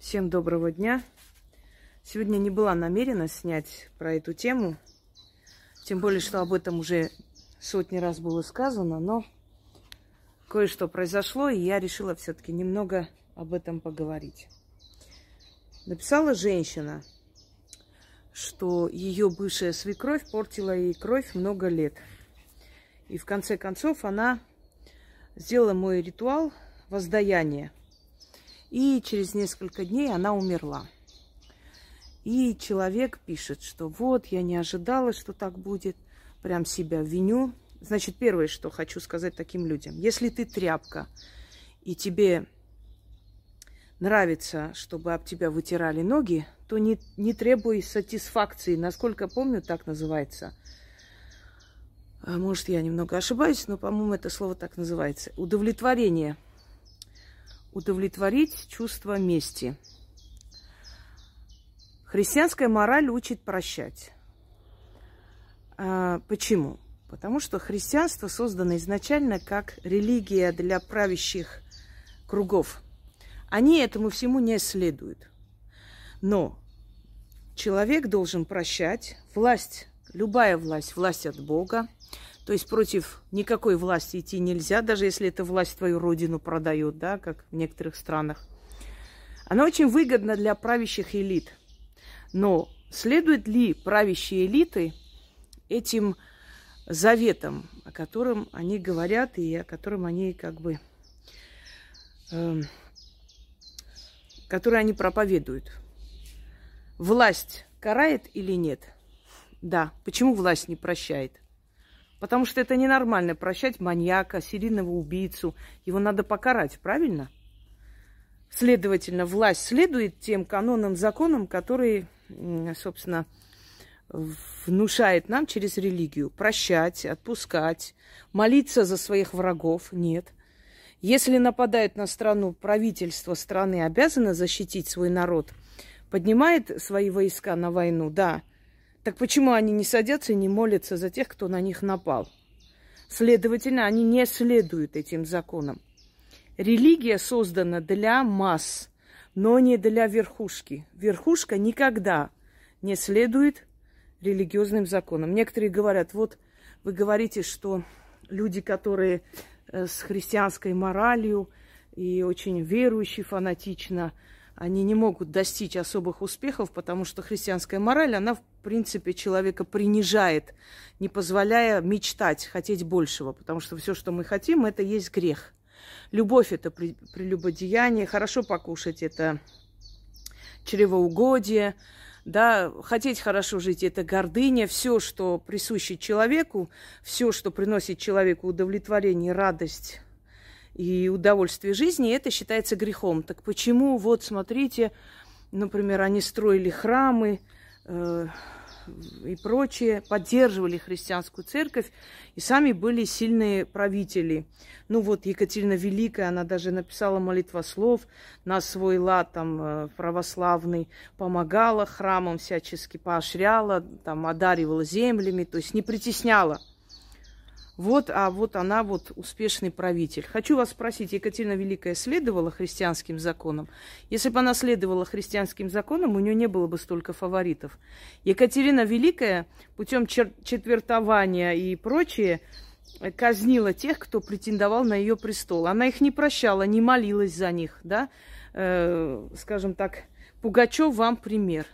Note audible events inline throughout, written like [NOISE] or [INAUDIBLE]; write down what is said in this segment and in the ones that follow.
Всем доброго дня. Сегодня не была намерена снять про эту тему, тем более, что об этом уже сотни раз было сказано, но кое-что произошло, и я решила все-таки немного об этом поговорить. Написала женщина, что ее бывшая свекровь портила ей кровь много лет. И в конце концов она сделала мой ритуал воздаяния – и через несколько дней она умерла. И человек пишет, что вот, я не ожидала, что так будет, прям себя виню. Значит, первое, что хочу сказать таким людям. Если ты тряпка, и тебе нравится, чтобы об тебя вытирали ноги, то не, не требуй сатисфакции. Насколько помню, так называется. А может, я немного ошибаюсь, но, по-моему, это слово так называется. Удовлетворение – удовлетворить чувство мести. Христианская мораль учит прощать. А, почему? Потому что христианство создано изначально как религия для правящих кругов. Они этому всему не следуют. Но человек должен прощать. Власть, любая власть, власть от Бога. То есть против никакой власти идти нельзя, даже если эта власть твою родину продает, да, как в некоторых странах. Она очень выгодна для правящих элит. Но следуют ли правящие элиты этим заветам, о котором они говорят и о котором они как бы, э, которые они проповедуют? Власть карает или нет? Да. Почему власть не прощает? Потому что это ненормально прощать маньяка, серийного убийцу. Его надо покарать, правильно? Следовательно, власть следует тем канонам, законам, которые, собственно, внушает нам через религию. Прощать, отпускать, молиться за своих врагов. Нет. Если нападают на страну, правительство страны обязано защитить свой народ, поднимает свои войска на войну, да, так почему они не садятся и не молятся за тех, кто на них напал? Следовательно, они не следуют этим законам. Религия создана для масс, но не для верхушки. Верхушка никогда не следует религиозным законам. Некоторые говорят, вот вы говорите, что люди, которые э, с христианской моралью и очень верующие фанатично, они не могут достичь особых успехов, потому что христианская мораль, она, в принципе, человека принижает, не позволяя мечтать, хотеть большего, потому что все, что мы хотим, это есть грех. Любовь – это прелюбодеяние, хорошо покушать – это чревоугодие, да, хотеть хорошо жить – это гордыня, все, что присуще человеку, все, что приносит человеку удовлетворение, радость, и удовольствие жизни, это считается грехом. Так почему, вот смотрите, например, они строили храмы э, и прочее, поддерживали христианскую церковь и сами были сильные правители. Ну вот Екатерина Великая, она даже написала молитвослов на свой лад там э, православный, помогала храмам всячески, поощряла, там одаривала землями, то есть не притесняла – вот, а вот она вот успешный правитель. Хочу вас спросить, Екатерина Великая следовала христианским законам? Если бы она следовала христианским законам, у нее не было бы столько фаворитов. Екатерина Великая путем чер- четвертования и прочее казнила тех, кто претендовал на ее престол. Она их не прощала, не молилась за них, да? Э, скажем так, Пугачев вам пример.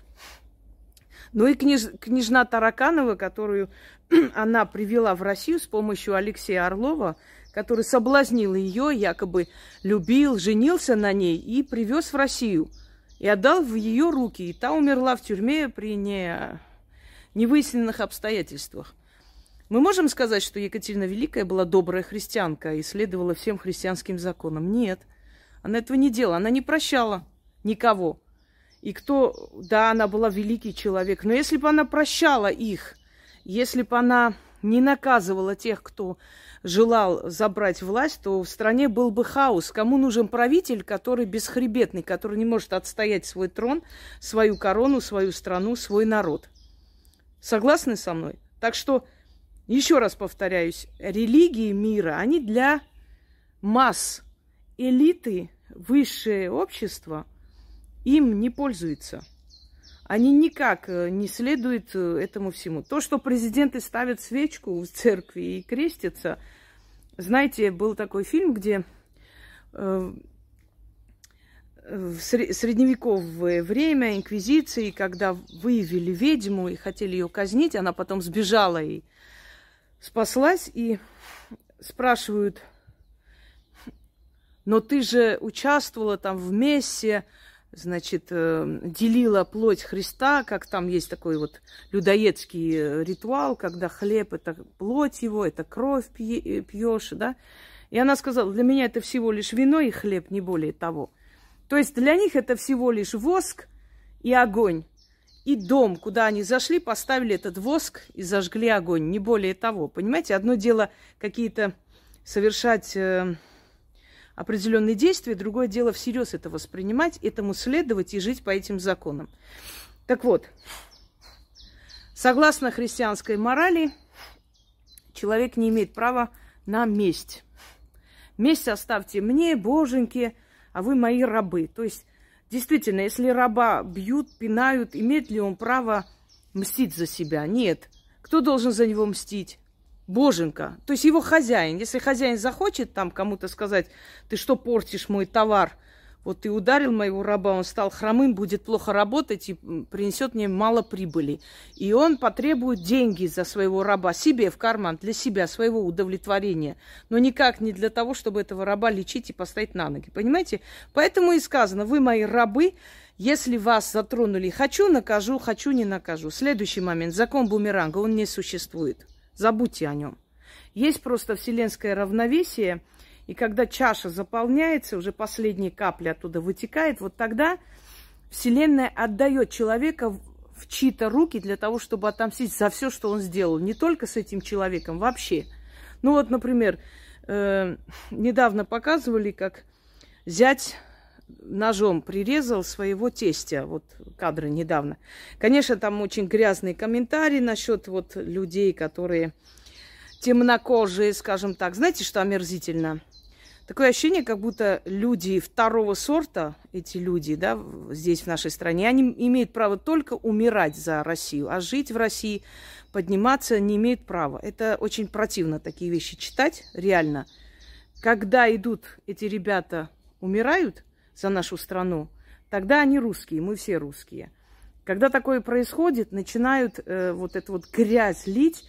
Ну и княж, княжна Тараканова, которую [CLEARS THROAT] она привела в Россию с помощью Алексея Орлова, который соблазнил ее, якобы любил, женился на ней и привез в Россию. И отдал в ее руки. И та умерла в тюрьме при не, невыясненных обстоятельствах. Мы можем сказать, что Екатерина Великая была добрая христианка и следовала всем христианским законам? Нет. Она этого не делала. Она не прощала никого. И кто, да, она была великий человек, но если бы она прощала их – если бы она не наказывала тех, кто желал забрать власть, то в стране был бы хаос. Кому нужен правитель, который бесхребетный, который не может отстоять свой трон, свою корону, свою страну, свой народ? Согласны со мной? Так что, еще раз повторяюсь, религии мира, они для масс, элиты, высшее общество им не пользуются. Они никак э, не следуют э, этому всему. То, что президенты ставят свечку в церкви и крестятся, знаете, был такой фильм, где э, в средневековое время инквизиции, когда выявили ведьму и хотели ее казнить, она потом сбежала и спаслась, и спрашивают, но ты же участвовала там в мессе, значит, э, делила плоть Христа, как там есть такой вот людоедский э, ритуал, когда хлеб – это плоть его, это кровь э, пьешь, да. И она сказала, для меня это всего лишь вино и хлеб, не более того. То есть для них это всего лишь воск и огонь. И дом, куда они зашли, поставили этот воск и зажгли огонь, не более того. Понимаете, одно дело какие-то совершать определенные действия, другое дело всерьез это воспринимать, этому следовать и жить по этим законам. Так вот, согласно христианской морали, человек не имеет права на месть. Месть оставьте мне, боженьки, а вы мои рабы. То есть, действительно, если раба бьют, пинают, имеет ли он право мстить за себя? Нет. Кто должен за него мстить? Боженька, то есть его хозяин. Если хозяин захочет там кому-то сказать, ты что портишь мой товар, вот ты ударил моего раба, он стал хромым, будет плохо работать и принесет мне мало прибыли. И он потребует деньги за своего раба себе в карман, для себя, своего удовлетворения. Но никак не для того, чтобы этого раба лечить и поставить на ноги. Понимаете? Поэтому и сказано, вы мои рабы, если вас затронули, хочу накажу, хочу не накажу. Следующий момент. Закон бумеранга, он не существует. Забудьте о нем. Есть просто вселенское равновесие, и когда чаша заполняется, уже последние капли оттуда вытекает, вот тогда Вселенная отдает человека в чьи-то руки для того, чтобы отомстить за все, что он сделал. Не только с этим человеком, вообще. Ну вот, например, э, недавно показывали, как зять ножом прирезал своего тестя. Вот кадры недавно. Конечно, там очень грязные комментарии насчет вот людей, которые темнокожие, скажем так. Знаете, что омерзительно? Такое ощущение, как будто люди второго сорта, эти люди, да, здесь, в нашей стране, они имеют право только умирать за Россию, а жить в России, подниматься не имеют права. Это очень противно такие вещи читать, реально. Когда идут эти ребята, умирают, за нашу страну, тогда они русские, мы все русские. Когда такое происходит, начинают э, вот эту вот грязь лить.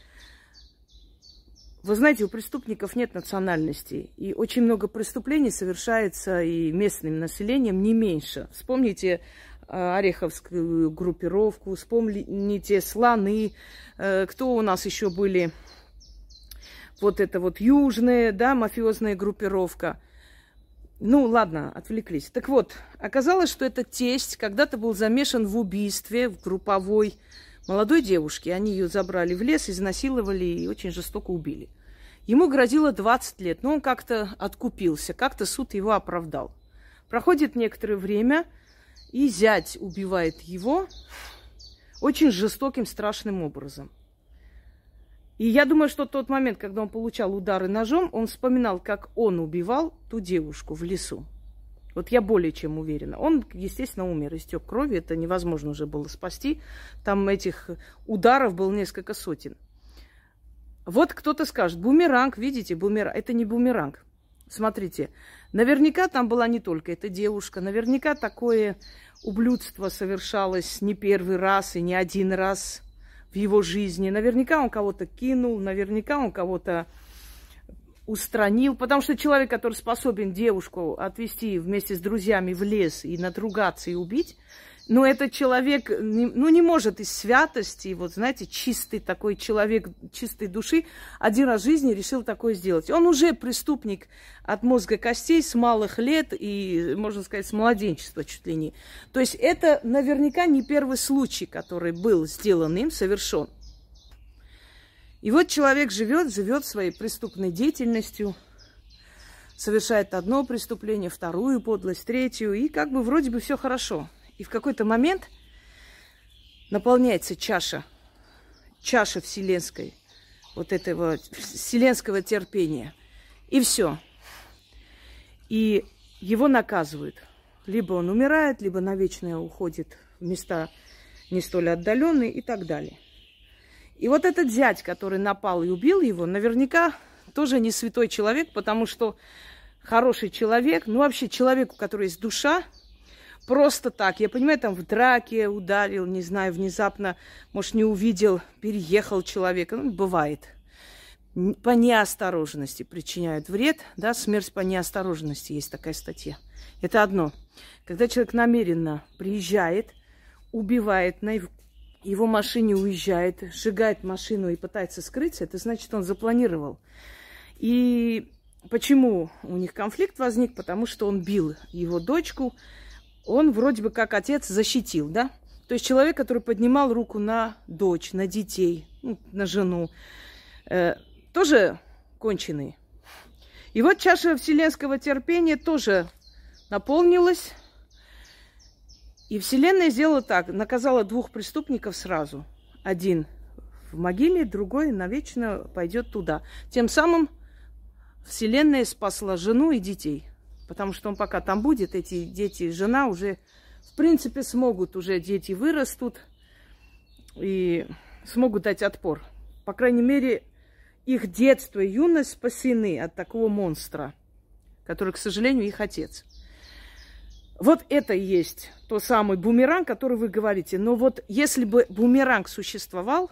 Вы знаете, у преступников нет национальности. И очень много преступлений совершается и местным населением не меньше. Вспомните э, Ореховскую группировку, вспомните слоны, э, кто у нас еще были, вот это вот южная, да, мафиозная группировка. Ну, ладно, отвлеклись. Так вот, оказалось, что этот тесть когда-то был замешан в убийстве в групповой молодой девушки. Они ее забрали в лес, изнасиловали и очень жестоко убили. Ему грозило 20 лет, но он как-то откупился, как-то суд его оправдал. Проходит некоторое время, и зять убивает его очень жестоким, страшным образом. И я думаю, что тот момент, когда он получал удары ножом, он вспоминал, как он убивал ту девушку в лесу. Вот я более чем уверена. Он, естественно, умер, истек крови, это невозможно уже было спасти. Там этих ударов было несколько сотен. Вот кто-то скажет, бумеранг, видите, бумеранг. Это не бумеранг. Смотрите, наверняка там была не только эта девушка, наверняка такое ублюдство совершалось не первый раз и не один раз – в его жизни. Наверняка он кого-то кинул, наверняка он кого-то устранил, потому что человек, который способен девушку отвезти вместе с друзьями в лес и надругаться и убить, но этот человек, ну, не может из святости, вот, знаете, чистый такой человек, чистой души, один раз в жизни решил такое сделать. Он уже преступник от мозга костей с малых лет и, можно сказать, с младенчества чуть ли не. То есть это наверняка не первый случай, который был сделан им, совершен. И вот человек живет, живет своей преступной деятельностью, совершает одно преступление, вторую подлость, третью, и как бы вроде бы все хорошо – и в какой-то момент наполняется чаша, чаша вселенской, вот этого вселенского терпения. И все. И его наказывают. Либо он умирает, либо навечно уходит в места не столь отдаленные и так далее. И вот этот зять, который напал и убил его, наверняка тоже не святой человек, потому что хороший человек, ну вообще человек, у которого есть душа, просто так. Я понимаю, там в драке ударил, не знаю, внезапно, может, не увидел, переехал человека. Ну, бывает. По неосторожности причиняют вред, да, смерть по неосторожности, есть такая статья. Это одно. Когда человек намеренно приезжает, убивает, на его машине уезжает, сжигает машину и пытается скрыться, это значит, он запланировал. И почему у них конфликт возник? Потому что он бил его дочку, он вроде бы как отец защитил, да? То есть человек, который поднимал руку на дочь, на детей, ну, на жену, э, тоже конченый. И вот чаша вселенского терпения тоже наполнилась. И Вселенная сделала так, наказала двух преступников сразу. Один в могиле, другой навечно пойдет туда. Тем самым Вселенная спасла жену и детей. Потому что он пока там будет, эти дети жена уже, в принципе, смогут, уже дети вырастут и смогут дать отпор. По крайней мере, их детство и юность спасены от такого монстра, который, к сожалению, их отец. Вот это и есть тот самый бумеранг, который вы говорите. Но вот если бы бумеранг существовал,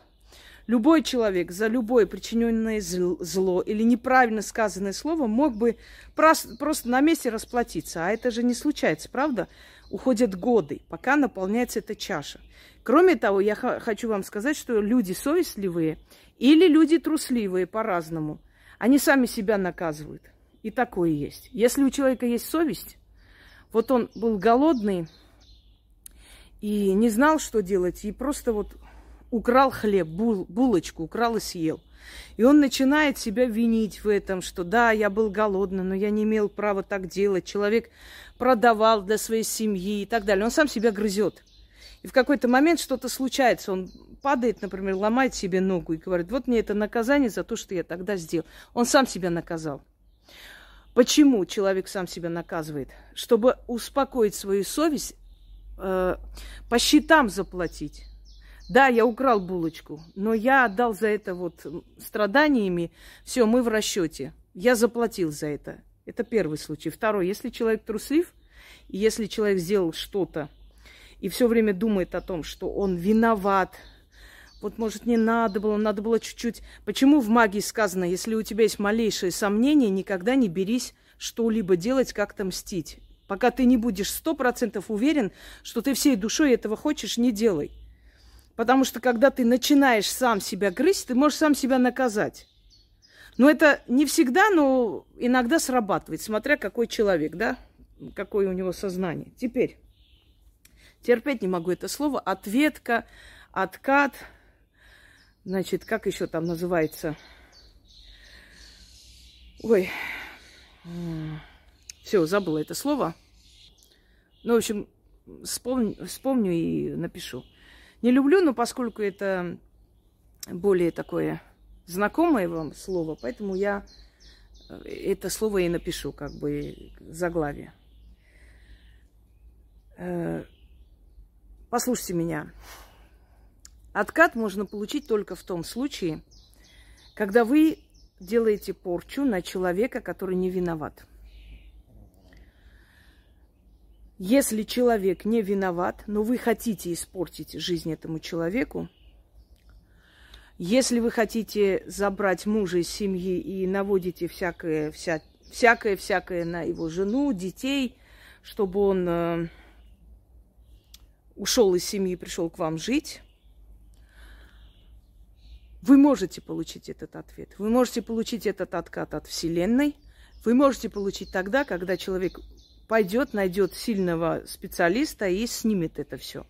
Любой человек за любое причиненное зло или неправильно сказанное слово мог бы просто на месте расплатиться. А это же не случается, правда? Уходят годы, пока наполняется эта чаша. Кроме того, я хочу вам сказать, что люди совестливые или люди трусливые по-разному, они сами себя наказывают. И такое есть. Если у человека есть совесть, вот он был голодный и не знал, что делать, и просто вот украл хлеб, бул, булочку, украл и съел. И он начинает себя винить в этом, что да, я был голодный, но я не имел права так делать. Человек продавал для своей семьи и так далее. Он сам себя грызет. И в какой-то момент что-то случается. Он падает, например, ломает себе ногу и говорит, вот мне это наказание за то, что я тогда сделал. Он сам себя наказал. Почему человек сам себя наказывает? Чтобы успокоить свою совесть, э, по счетам заплатить. Да, я украл булочку, но я отдал за это вот страданиями. Все, мы в расчете. Я заплатил за это. Это первый случай. Второй, если человек труслив, и если человек сделал что-то, и все время думает о том, что он виноват, вот, может, не надо было, надо было чуть-чуть. Почему в магии сказано, если у тебя есть малейшее сомнение, никогда не берись что-либо делать, как-то мстить. Пока ты не будешь сто процентов уверен, что ты всей душой этого хочешь, не делай. Потому что когда ты начинаешь сам себя грызть, ты можешь сам себя наказать. Но это не всегда, но иногда срабатывает, смотря какой человек, да, какое у него сознание. Теперь, терпеть не могу это слово, ответка, откат, значит, как еще там называется? Ой, все, забыла это слово. Ну, в общем, вспомню, вспомню и напишу. Не люблю, но поскольку это более такое знакомое вам слово, поэтому я э, это слово и напишу, как бы заглавие. Э, послушайте меня. Откат можно получить только в том случае, когда вы делаете порчу на человека, который не виноват. Если человек не виноват, но вы хотите испортить жизнь этому человеку, если вы хотите забрать мужа из семьи и наводите всякое, вся, всякое, всякое на его жену, детей, чтобы он э, ушел из семьи и пришел к вам жить, вы можете получить этот ответ. Вы можете получить этот откат от Вселенной. Вы можете получить тогда, когда человек пойдет, найдет сильного специалиста и снимет это все.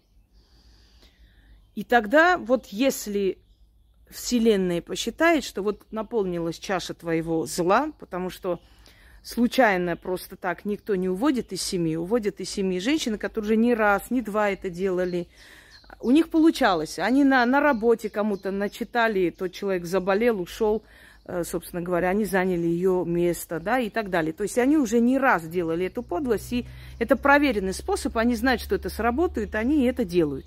И тогда вот если Вселенная посчитает, что вот наполнилась чаша твоего зла, потому что случайно просто так никто не уводит из семьи, уводят из семьи женщины, которые уже не раз, не два это делали. У них получалось. Они на, на работе кому-то начитали, тот человек заболел, ушел, собственно говоря, они заняли ее место, да, и так далее. То есть они уже не раз делали эту подлость, и это проверенный способ, они знают, что это сработает, они это делают.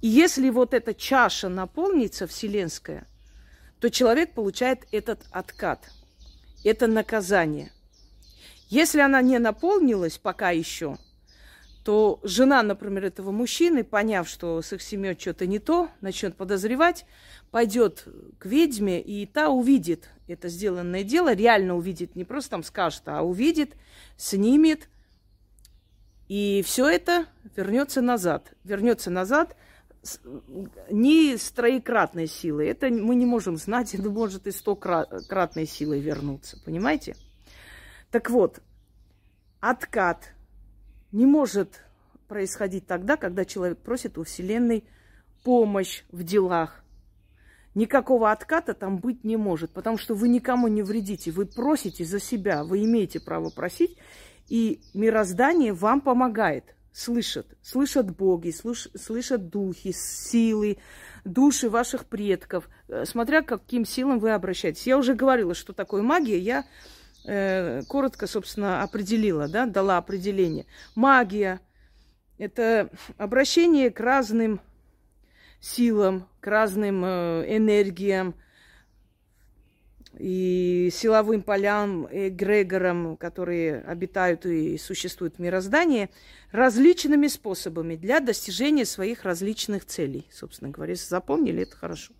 И если вот эта чаша наполнится вселенская, то человек получает этот откат, это наказание. Если она не наполнилась пока еще, то жена, например, этого мужчины, поняв, что с их семьей что-то не то, начнет подозревать, пойдет к ведьме, и та увидит это сделанное дело, реально увидит, не просто там скажет, а увидит, снимет, и все это вернется назад. Вернется назад не с троекратной силой. Это мы не можем знать, это может и стократной силой вернуться. Понимаете? Так вот, откат не может происходить тогда, когда человек просит у Вселенной помощь в делах. Никакого отката там быть не может, потому что вы никому не вредите. Вы просите за себя, вы имеете право просить, и мироздание вам помогает слышат. Слышат боги, слыш, слышат духи, силы, души ваших предков, э, смотря каким силам вы обращаетесь. Я уже говорила, что такое магия. Я коротко, собственно, определила, да, дала определение. Магия – это обращение к разным силам, к разным э, энергиям, и силовым полям, эгрегорам, которые обитают и существуют в мироздании, различными способами для достижения своих различных целей. Собственно говоря, если запомнили, это хорошо.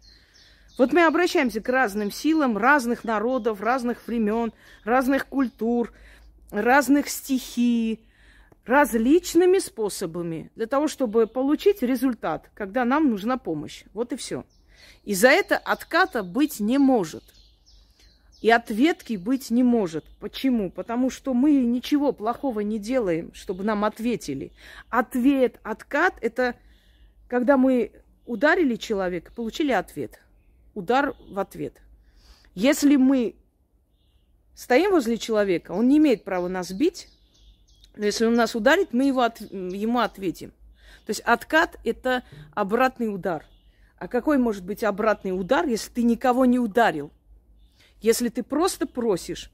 Вот мы обращаемся к разным силам разных народов, разных времен, разных культур, разных стихий, различными способами для того, чтобы получить результат, когда нам нужна помощь. Вот и все. И за это отката быть не может – и ответки быть не может. Почему? Потому что мы ничего плохого не делаем, чтобы нам ответили. Ответ, откат – это когда мы ударили человека, получили ответ. Удар в ответ. Если мы стоим возле человека, он не имеет права нас бить, но если он нас ударит, мы его от, ему ответим. То есть откат – это обратный удар. А какой может быть обратный удар, если ты никого не ударил? Если ты просто просишь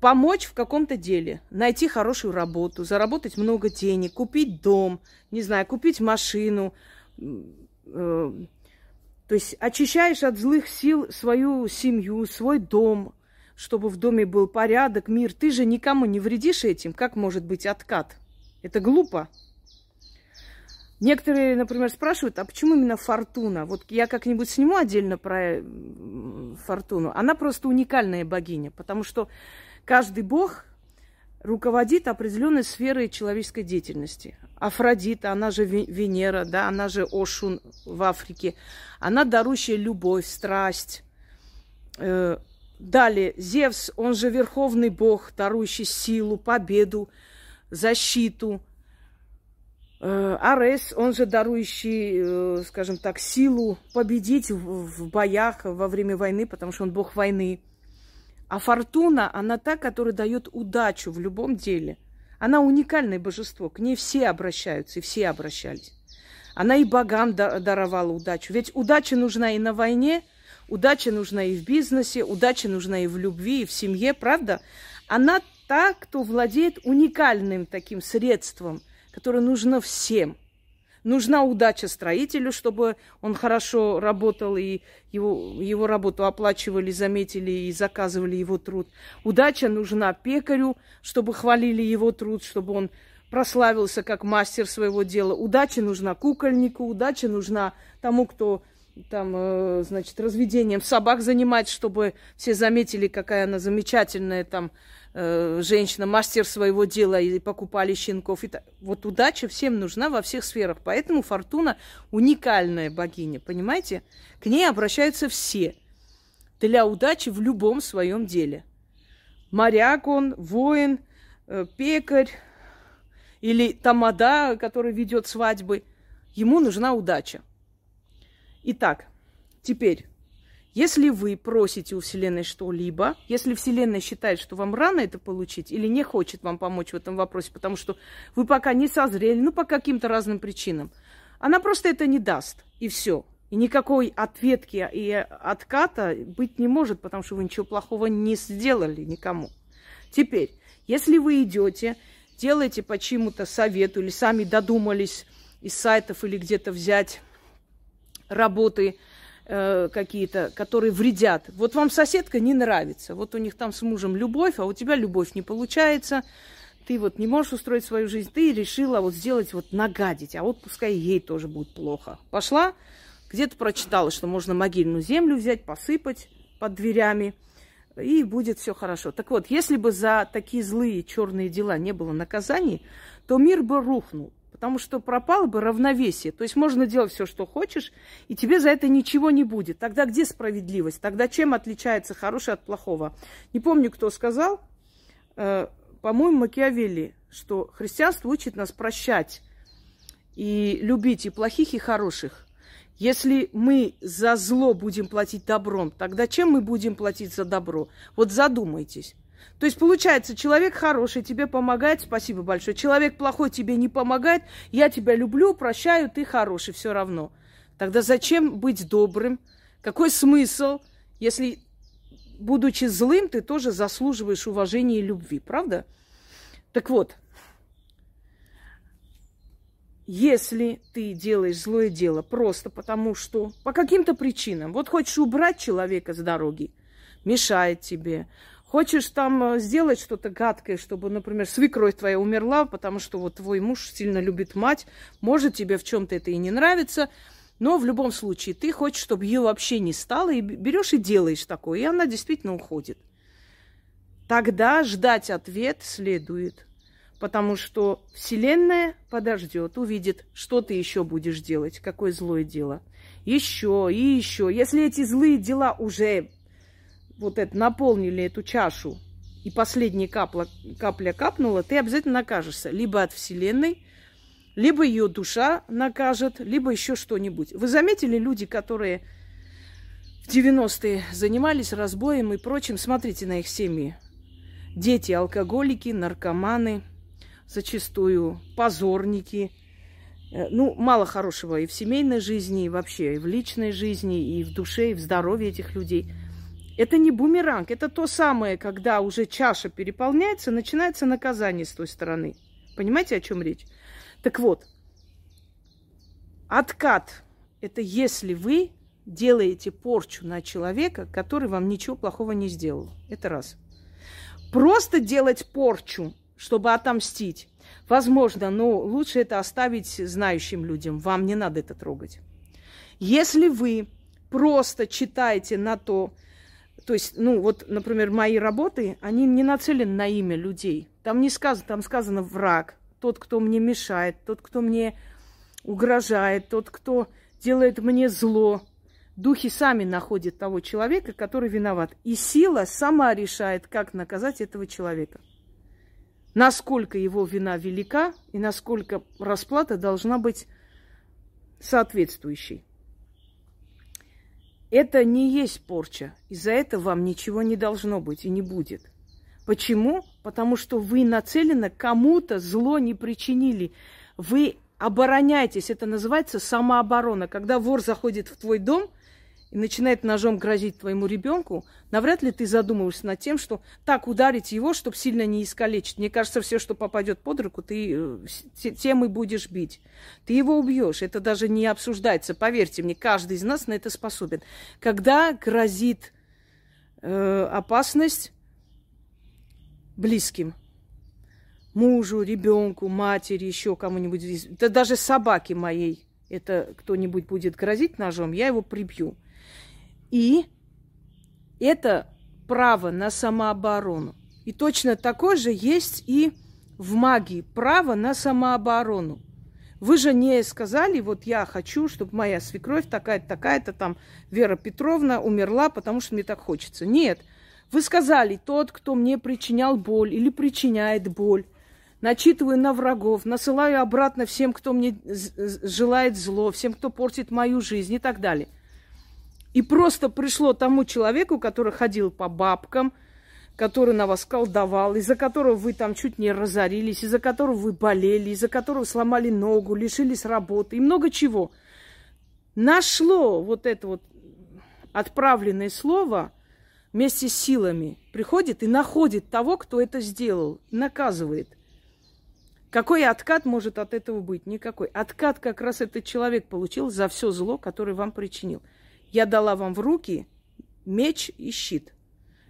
помочь в каком-то деле, найти хорошую работу, заработать много денег, купить дом, не знаю, купить машину, э, то есть очищаешь от злых сил свою семью, свой дом, чтобы в доме был порядок, мир. Ты же никому не вредишь этим. Как может быть откат? Это глупо. Некоторые, например, спрашивают, а почему именно фортуна? Вот я как-нибудь сниму отдельно про фортуну. Она просто уникальная богиня, потому что каждый бог руководит определенной сферой человеческой деятельности. Афродита, она же Венера, да, она же Ошун в Африке. Она дарующая любовь, страсть. Э, далее, Зевс, он же верховный бог, дарующий силу, победу, защиту – Э, Арес, он же дарующий, э, скажем так, силу победить в боях во время войны, потому что он бог войны. А Фортуна, она та, которая дает удачу в любом деле. Она уникальное божество, к ней все обращаются, и все обращались. Она и богам даровала удачу. Ведь удача нужна и на войне, удача нужна и в бизнесе, удача нужна и в любви, и в семье, правда? Она та, кто владеет уникальным таким средством – которое нужно всем. Нужна удача строителю, чтобы он хорошо работал и его, его работу оплачивали, заметили и заказывали его труд. Удача нужна пекарю, чтобы хвалили его труд, чтобы он прославился как мастер своего дела. Удача нужна кукольнику, удача нужна тому, кто там, э, значит, разведением собак занимается, чтобы все заметили, какая она замечательная там э, женщина, мастер своего дела, и покупали щенков. И Вот удача всем нужна во всех сферах. Поэтому Фортуна уникальная богиня, понимаете? К ней обращаются все для удачи в любом своем деле. Моряк он, воин, э, пекарь или тамада, который ведет свадьбы. Ему нужна удача. Итак, теперь если вы просите у Вселенной что-либо, если Вселенная считает, что вам рано это получить или не хочет вам помочь в этом вопросе, потому что вы пока не созрели, ну, по каким-то разным причинам, она просто это не даст, и все. И никакой ответки и отката быть не может, потому что вы ничего плохого не сделали никому. Теперь, если вы идете, делаете по чему-то совету или сами додумались из сайтов или где-то взять работы э, какие-то, которые вредят. Вот вам соседка не нравится. Вот у них там с мужем любовь, а у тебя любовь не получается. Ты вот не можешь устроить свою жизнь. Ты решила вот сделать, вот нагадить. А вот пускай ей тоже будет плохо. Пошла, где-то прочитала, что можно могильную землю взять, посыпать под дверями, и будет все хорошо. Так вот, если бы за такие злые черные дела не было наказаний, то мир бы рухнул, потому что пропало бы равновесие. То есть можно делать все, что хочешь, и тебе за это ничего не будет. Тогда где справедливость? Тогда чем отличается хорошее от плохого? Не помню, кто сказал, э, по-моему, Макиавелли, что христианство учит нас прощать и любить и плохих, и хороших. Если мы за зло будем платить добром, тогда чем мы будем платить за добро? Вот задумайтесь. То есть, получается, человек хороший тебе помогает, спасибо большое. Человек плохой тебе не помогает, я тебя люблю, прощаю, ты хороший, все равно. Тогда зачем быть добрым? Какой смысл, если, будучи злым, ты тоже заслуживаешь уважения и любви, правда? Так вот, если ты делаешь злое дело просто потому, что по каким-то причинам, вот хочешь убрать человека с дороги, мешает тебе, хочешь там э, сделать что-то гадкое, чтобы, например, свекровь твоя умерла, потому что вот твой муж сильно любит мать, может тебе в чем-то это и не нравится, но в любом случае ты хочешь, чтобы ее вообще не стало, и берешь и делаешь такое, и она действительно уходит. Тогда ждать ответ следует – потому что Вселенная подождет, увидит, что ты еще будешь делать, какое злое дело. Еще и еще. Если эти злые дела уже вот это наполнили эту чашу, и последняя капля, капля капнула, ты обязательно накажешься. Либо от Вселенной, либо ее душа накажет, либо еще что-нибудь. Вы заметили люди, которые в 90-е занимались разбоем и прочим? Смотрите на их семьи. Дети алкоголики, наркоманы – зачастую позорники. Э, ну, мало хорошего и в семейной жизни, и вообще и в личной жизни, и в душе, и в здоровье этих людей. Это не бумеранг, это то самое, когда уже чаша переполняется, начинается наказание с той стороны. Понимаете, о чем речь? Так вот, откат – это если вы делаете порчу на человека, который вам ничего плохого не сделал. Это раз. Просто делать порчу чтобы отомстить. Возможно, но лучше это оставить знающим людям. Вам не надо это трогать. Если вы просто читаете на то, то есть, ну, вот, например, мои работы, они не нацелены на имя людей. Там не сказано, там сказано враг, тот, кто мне мешает, тот, кто мне угрожает, тот, кто делает мне зло. Духи сами находят того человека, который виноват. И сила сама решает, как наказать этого человека насколько его вина велика и насколько расплата должна быть соответствующей. Это не есть порча. Из-за этого вам ничего не должно быть и не будет. Почему? Потому что вы нацелены кому-то зло не причинили. Вы обороняетесь. Это называется самооборона. Когда вор заходит в твой дом – и начинает ножом грозить твоему ребенку, навряд ли ты задумываешься над тем, что так ударить его, чтобы сильно не искалечить. Мне кажется, все, что попадет под руку, ты э, тем и будешь бить. Ты его убьешь. Это даже не обсуждается. Поверьте мне, каждый из нас на это способен. Когда грозит э, опасность близким, мужу, ребенку, матери, еще кому-нибудь, да даже собаке моей, это кто-нибудь будет грозить ножом, я его прибью. И это право на самооборону. И точно такое же есть и в магии право на самооборону. Вы же не сказали, вот я хочу, чтобы моя свекровь такая-то, такая-то там Вера Петровна умерла, потому что мне так хочется. Нет. Вы сказали, тот, кто мне причинял боль или причиняет боль, начитываю на врагов, насылаю обратно всем, кто мне желает зло, всем, кто портит мою жизнь и так далее – и просто пришло тому человеку, который ходил по бабкам, который на вас колдовал, из-за которого вы там чуть не разорились, из-за которого вы болели, из-за которого сломали ногу, лишились работы и много чего. нашло вот это вот отправленное слово вместе с силами, приходит и находит того, кто это сделал, наказывает. Какой откат может от этого быть? Никакой. Откат как раз этот человек получил за все зло, которое вам причинил. Я дала вам в руки меч и щит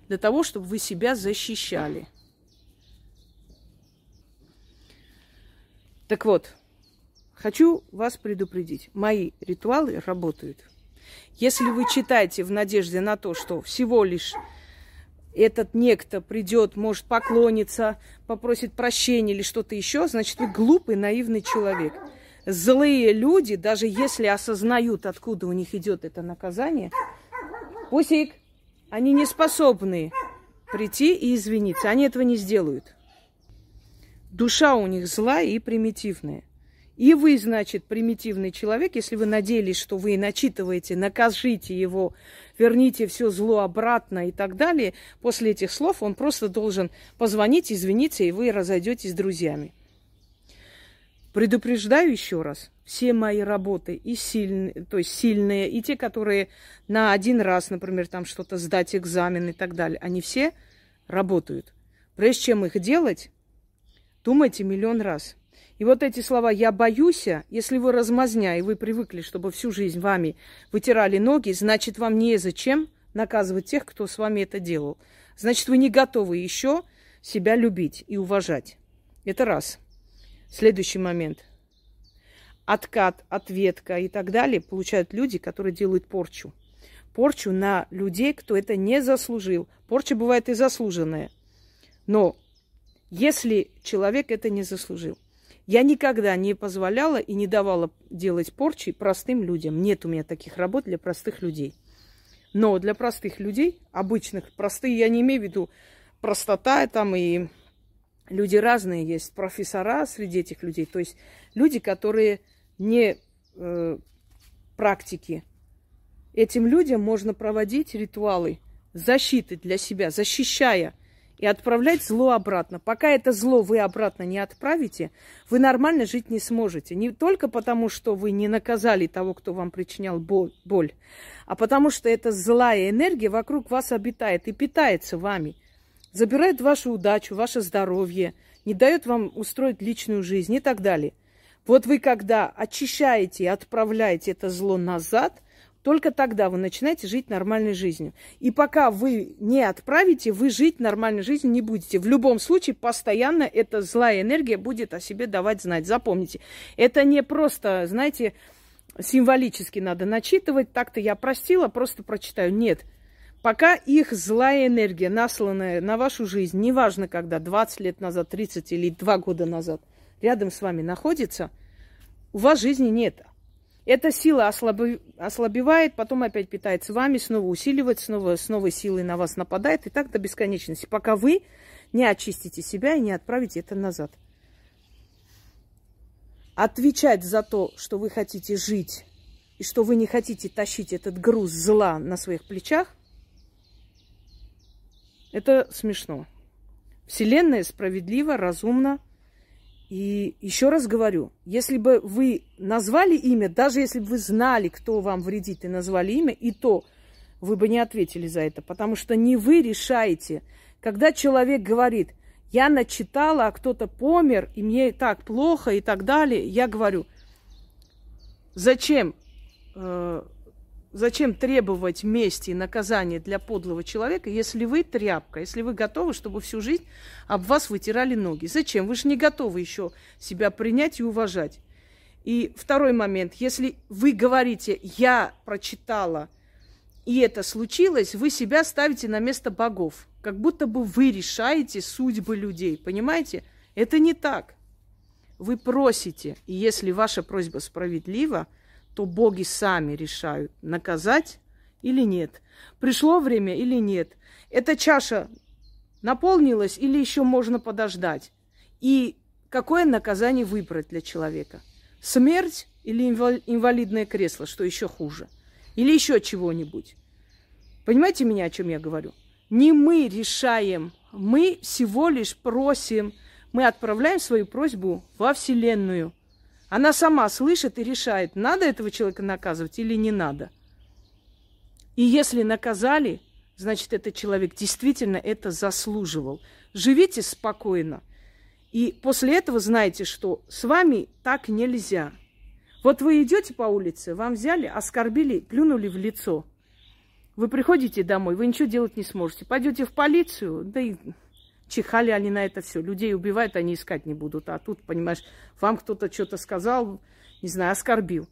для того, чтобы вы себя защищали. Так вот, хочу вас предупредить. Мои ритуалы работают. Если вы читаете в надежде на то, что всего лишь этот некто придет, может поклониться, попросит прощения или что-то еще, значит, вы глупый, наивный человек. Злые люди, даже если осознают, откуда у них идет это наказание, Пусик, они не способны прийти и извиниться. Они этого не сделают. Душа у них злая и примитивная. И вы, значит, примитивный человек, если вы надеялись, что вы начитываете, накажите его, верните все зло обратно и так далее, после этих слов он просто должен позвонить, извиниться, и вы разойдетесь с друзьями. Предупреждаю еще раз, все мои работы, и сильные, то есть сильные, и те, которые на один раз, например, там что-то сдать экзамен и так далее, они все работают. Прежде чем их делать, думайте миллион раз – и вот эти слова «я боюсь», если вы размазня, и вы привыкли, чтобы всю жизнь вами вытирали ноги, значит, вам незачем наказывать тех, кто с вами это делал. Значит, вы не готовы еще себя любить и уважать. Это раз. Следующий момент. Откат, ответка и так далее получают люди, которые делают порчу. Порчу на людей, кто это не заслужил. Порча бывает и заслуженная. Но если человек это не заслужил – я никогда не позволяла и не давала делать порчи простым людям. Нет у меня таких работ для простых людей. Но для простых людей, обычных, простые, я не имею в виду простота там и люди разные есть, профессора среди этих людей, то есть люди, которые не э, практики. Этим людям можно проводить ритуалы защиты для себя, защищая и отправлять зло обратно. Пока это зло вы обратно не отправите, вы нормально жить не сможете. Не только потому, что вы не наказали того, кто вам причинял боль, а потому что эта злая энергия вокруг вас обитает и питается вами. Забирает вашу удачу, ваше здоровье, не дает вам устроить личную жизнь и так далее. Вот вы когда очищаете и отправляете это зло назад – только тогда вы начинаете жить нормальной жизнью. И пока вы не отправите, вы жить нормальной жизнью не будете. В любом случае, постоянно эта злая энергия будет о себе давать знать. Запомните, это не просто, знаете, символически надо начитывать. Так-то я простила, просто прочитаю. Нет. Пока их злая энергия, насланная на вашу жизнь, неважно когда, 20 лет назад, 30 или 2 года назад, рядом с вами находится, у вас жизни нет. Эта сила ослабевает, потом опять питается вами, снова усиливает, снова с новой силой на вас нападает, и так до бесконечности, пока вы не очистите себя и не отправите это назад. Отвечать за то, что вы хотите жить, и что вы не хотите тащить этот груз зла на своих плечах, это смешно. Вселенная справедлива, разумна, и еще раз говорю, если бы вы назвали имя, даже если бы вы знали, кто вам вредит, и назвали имя, и то вы бы не ответили за это, потому что не вы решаете. Когда человек говорит, я начитала, а кто-то помер, и мне так плохо и так далее, я говорю, зачем э, Зачем требовать мести и наказания для подлого человека, если вы тряпка, если вы готовы, чтобы всю жизнь об вас вытирали ноги? Зачем? Вы же не готовы еще себя принять и уважать. И второй момент. Если вы говорите, я прочитала, и это случилось, вы себя ставите на место богов. Как будто бы вы решаете судьбы людей. Понимаете? Это не так. Вы просите, и если ваша просьба справедлива, то боги сами решают, наказать или нет. Пришло время или нет. Эта чаша наполнилась или еще можно подождать. И какое наказание выбрать для человека? Смерть или инвалидное кресло, что еще хуже? Или еще чего-нибудь? Понимаете меня, о чем я говорю? Не мы решаем, мы всего лишь просим, мы отправляем свою просьбу во Вселенную – Она сама слышит и решает, надо этого человека наказывать или не надо. И если наказали, значит, этот человек действительно это заслуживал. Живите спокойно. И после этого знаете, что с вами так нельзя. Вот вы идете по улице, вам взяли, оскорбили, плюнули в лицо. Вы приходите домой, вы ничего делать не сможете. Пойдете в полицию, да и чихали они на это все. Людей убивают, они искать не будут. А тут, понимаешь, вам кто-то что-то сказал, не знаю, оскорбил.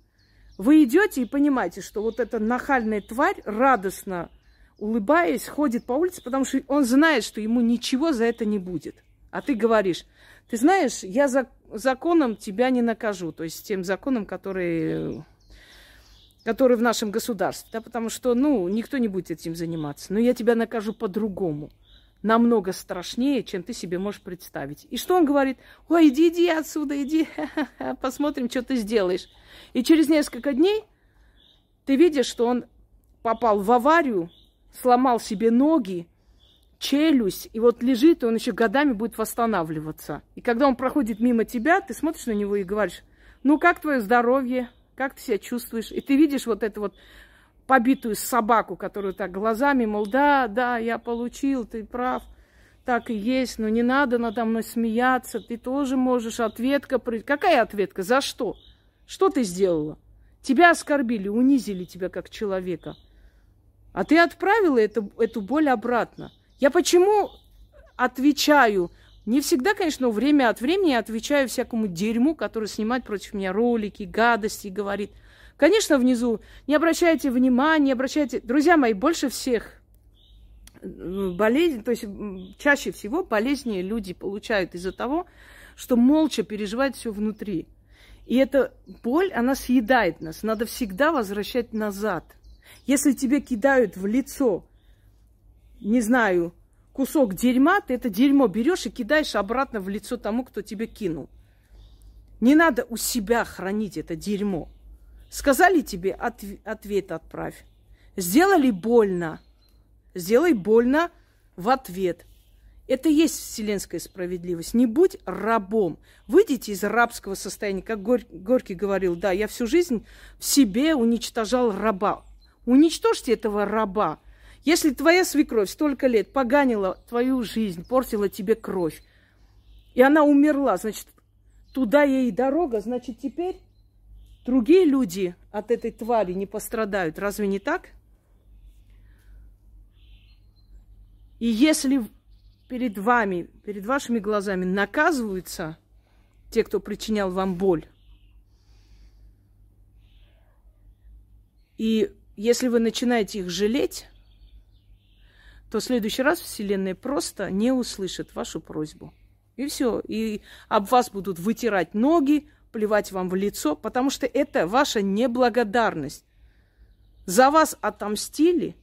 Вы идете и понимаете, что вот эта нахальная тварь радостно улыбаясь, ходит по улице, потому что он знает, что ему ничего за это не будет. А ты говоришь, ты знаешь, я за, законом тебя не накажу, то есть тем законом, который, который в нашем государстве, да, потому что, ну, никто не будет этим заниматься. Но я тебя накажу по-другому, намного страшнее, чем ты себе можешь представить. И что он говорит? Ой, иди, иди отсюда, иди, [LAUGHS] посмотрим, что ты сделаешь. И через несколько дней ты видишь, что он попал в аварию, сломал себе ноги, челюсть, и вот лежит, и он еще годами будет восстанавливаться. И когда он проходит мимо тебя, ты смотришь на него и говоришь, ну как твое здоровье, как ты себя чувствуешь? И ты видишь вот эту вот побитую собаку, которую так глазами, мол, да, да, я получил, ты прав, так и есть, но не надо надо мной смеяться, ты тоже можешь, ответка... Какая ответка? За что? Что ты сделала? Тебя оскорбили, унизили тебя как человека. А ты отправила эту, эту боль обратно. Я почему отвечаю? Не всегда, конечно, но время от времени отвечаю всякому дерьму, который снимает против меня ролики, гадости, говорит. Конечно, внизу не обращайте внимания, обращайте... Друзья мои, больше всех болезнь, то есть чаще всего болезни люди получают из-за того, что молча переживают все внутри. И эта боль, она съедает нас. Надо всегда возвращать назад. Если тебе кидают в лицо не знаю, кусок дерьма, ты это дерьмо берешь и кидаешь обратно в лицо тому, кто тебе кинул. Не надо у себя хранить это дерьмо. Сказали тебе, от, ответ отправь. Сделали больно. Сделай больно в ответ. Это и есть вселенская справедливость. Не будь рабом. Выйдите из рабского состояния. Как Горь, Горький говорил, да, я всю жизнь в себе уничтожал раба. Уничтожьте этого раба. Если твоя свекровь столько лет поганила твою жизнь, портила тебе кровь, и она умерла, значит, туда ей дорога, значит, теперь другие люди от этой твари не пострадают. Разве не так? И если перед вами, перед вашими глазами наказываются те, кто причинял вам боль, и если вы начинаете их жалеть, то в следующий раз Вселенная просто не услышит вашу просьбу. И все. И об вас будут вытирать ноги, плевать вам в лицо, потому что это ваша неблагодарность. За вас отомстили,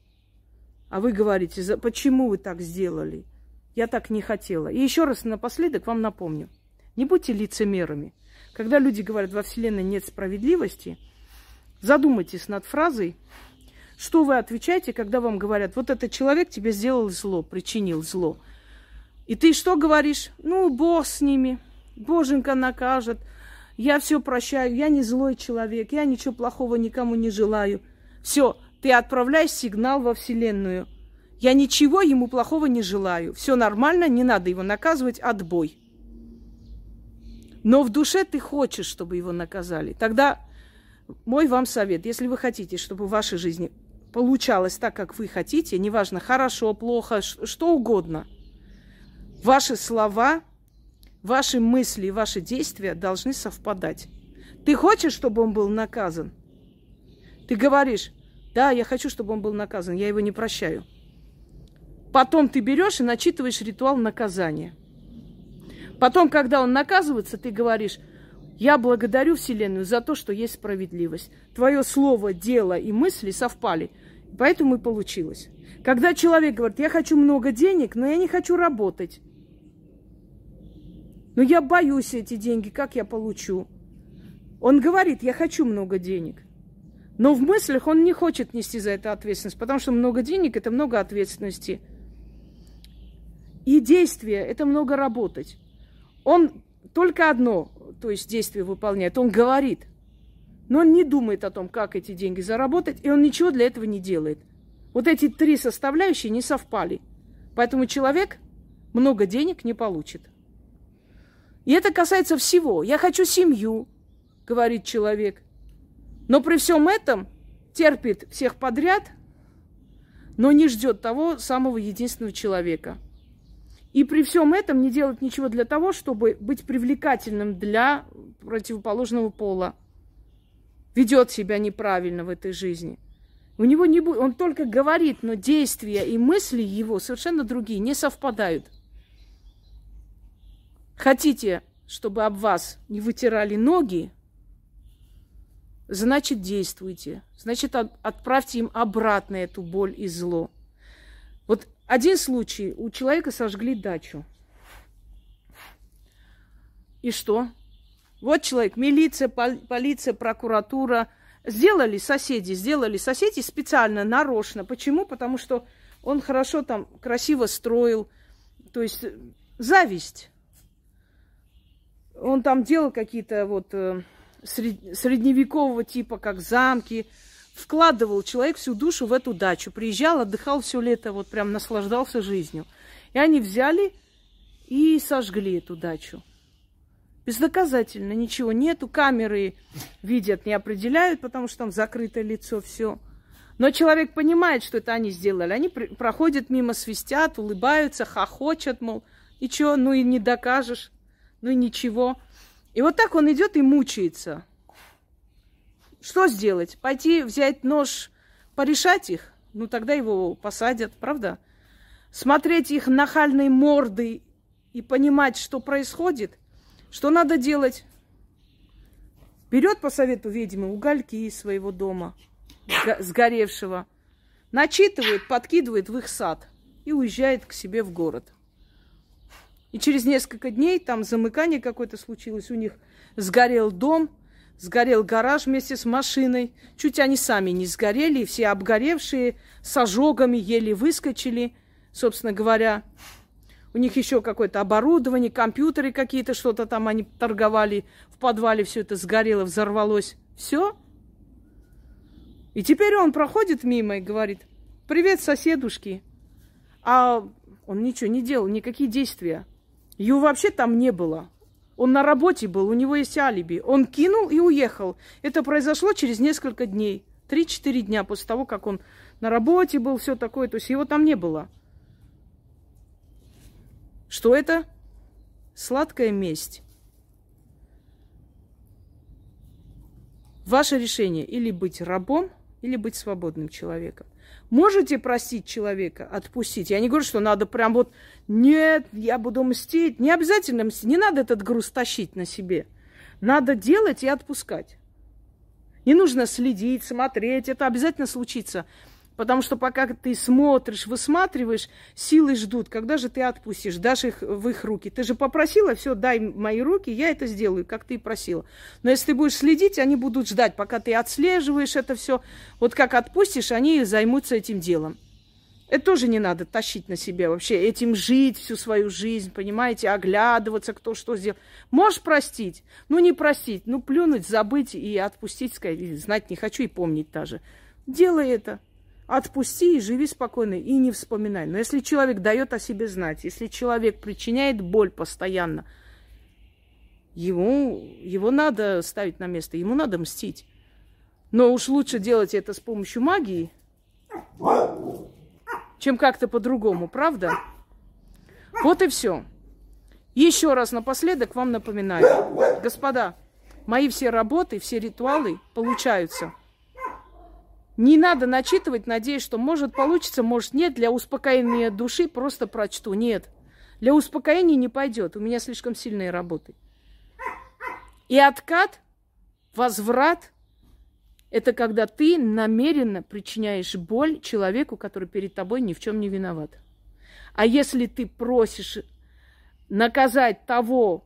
а вы говорите, за, почему вы так сделали? Я так не хотела. И еще раз напоследок вам напомню. Не будьте лицемерами. Когда люди говорят, во Вселенной нет справедливости, задумайтесь над фразой что вы отвечаете, когда вам говорят, вот этот человек тебе сделал зло, причинил зло. И ты что говоришь? Ну, Бог с ними, Боженька накажет, я все прощаю, я не злой человек, я ничего плохого никому не желаю. Все, ты отправляешь сигнал во Вселенную. Я ничего ему плохого не желаю. Все нормально, не надо его наказывать, отбой. Но в душе ты хочешь, чтобы его наказали. Тогда мой вам совет, если вы хотите, чтобы в вашей жизни получалось так, как вы хотите, неважно, хорошо, плохо, что угодно, ваши слова, ваши мысли, ваши действия должны совпадать. Ты хочешь, чтобы он был наказан? Ты говоришь, да, я хочу, чтобы он был наказан, я его не прощаю. Потом ты берешь и начитываешь ритуал наказания. Потом, когда он наказывается, ты говоришь, я благодарю Вселенную за то, что есть справедливость. Твое слово, дело и мысли совпали. Поэтому и получилось. Когда человек говорит, я хочу много денег, но я не хочу работать. Но я боюсь эти деньги, как я получу? Он говорит, я хочу много денег. Но в мыслях он не хочет нести за это ответственность, потому что много денег – это много ответственности. И действия – это много работать. Он только одно, то есть действие выполняет, он говорит. Но он не думает о том, как эти деньги заработать, и он ничего для этого не делает. Вот эти три составляющие не совпали. Поэтому человек много денег не получит. И это касается всего. Я хочу семью, говорит человек. Но при всем этом терпит всех подряд, но не ждет того самого единственного человека. И при всем этом не делает ничего для того, чтобы быть привлекательным для противоположного пола. Ведет себя неправильно в этой жизни. У него не будет, он только говорит, но действия и мысли его совершенно другие, не совпадают. Хотите, чтобы об вас не вытирали ноги, значит, действуйте. Значит, отправьте им обратно эту боль и зло. Вот один случай. У человека сожгли дачу. И что? Вот человек, милиция, полиция, прокуратура. Сделали соседи, сделали соседи специально, нарочно. Почему? Потому что он хорошо там, красиво строил. То есть зависть. Он там делал какие-то вот э, средневекового типа, как замки. Вкладывал человек всю душу в эту дачу. Приезжал, отдыхал все лето, вот прям наслаждался жизнью. И они взяли и сожгли эту дачу. Бездоказательно, ничего нету. Камеры видят, не определяют, потому что там закрытое лицо, все. Но человек понимает, что это они сделали. Они проходят мимо, свистят, улыбаются, хохочут, мол, и что, ну и не докажешь, ну и ничего. И вот так он идет и мучается. Что сделать? Пойти взять нож, порешать их? Ну, тогда его посадят, правда? Смотреть их нахальные морды и понимать, что происходит? Что надо делать? Берет по совету ведьмы угольки из своего дома, сгоревшего, начитывает, подкидывает в их сад и уезжает к себе в город. И через несколько дней там замыкание какое-то случилось. У них сгорел дом, сгорел гараж вместе с машиной. Чуть они сами не сгорели, все обгоревшие, с ожогами еле выскочили, собственно говоря. У них еще какое-то оборудование, компьютеры какие-то, что-то там они торговали. В подвале все это сгорело, взорвалось. Все. И теперь он проходит мимо и говорит, привет, соседушки. А он ничего не делал, никакие действия. Его вообще там не было. Он на работе был, у него есть алиби. Он кинул и уехал. Это произошло через несколько дней. Три-четыре дня после того, как он на работе был, все такое. То есть его там не было. Что это? Сладкая месть. Ваше решение или быть рабом, или быть свободным человеком. Можете простить человека, отпустить. Я не говорю, что надо прям вот, нет, я буду мстить. Не обязательно мстить. Не надо этот груз тащить на себе. Надо делать и отпускать. Не нужно следить, смотреть. Это обязательно случится. Потому что пока ты смотришь, высматриваешь, силы ждут. Когда же ты отпустишь, дашь их в их руки? Ты же попросила, все, дай мои руки, я это сделаю, как ты и просила. Но если ты будешь следить, они будут ждать, пока ты отслеживаешь это все. Вот как отпустишь, они займутся этим делом. Это тоже не надо тащить на себе вообще, этим жить всю свою жизнь, понимаете, оглядываться, кто что сделал. Можешь простить, ну не простить, ну плюнуть, забыть и отпустить, сказать, знать не хочу и помнить даже. Делай это. Отпусти и живи спокойно, и не вспоминай. Но если человек дает о себе знать, если человек причиняет боль постоянно, ему, его надо ставить на место, ему надо мстить. Но уж лучше делать это с помощью магии, чем как-то по-другому, правда? Вот и все. Еще раз напоследок вам напоминаю. Господа, мои все работы, все ритуалы получаются – не надо начитывать, надеясь, что может получится, может нет. Для успокоения души просто прочту. Нет. Для успокоения не пойдет. У меня слишком сильные работы. И откат, возврат, это когда ты намеренно причиняешь боль человеку, который перед тобой ни в чем не виноват. А если ты просишь наказать того,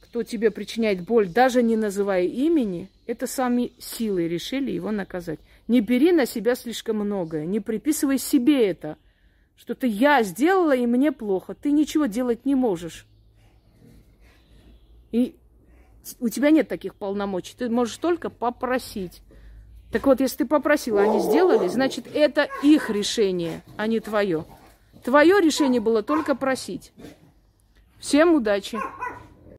кто тебе причиняет боль, даже не называя имени, это сами силы решили его наказать. Не бери на себя слишком многое, не приписывай себе это. Что-то я сделала, и мне плохо. Ты ничего делать не можешь. И у тебя нет таких полномочий. Ты можешь только попросить. Так вот, если ты попросила, они сделали, значит, это их решение, а не твое. Твое решение было только просить. Всем удачи!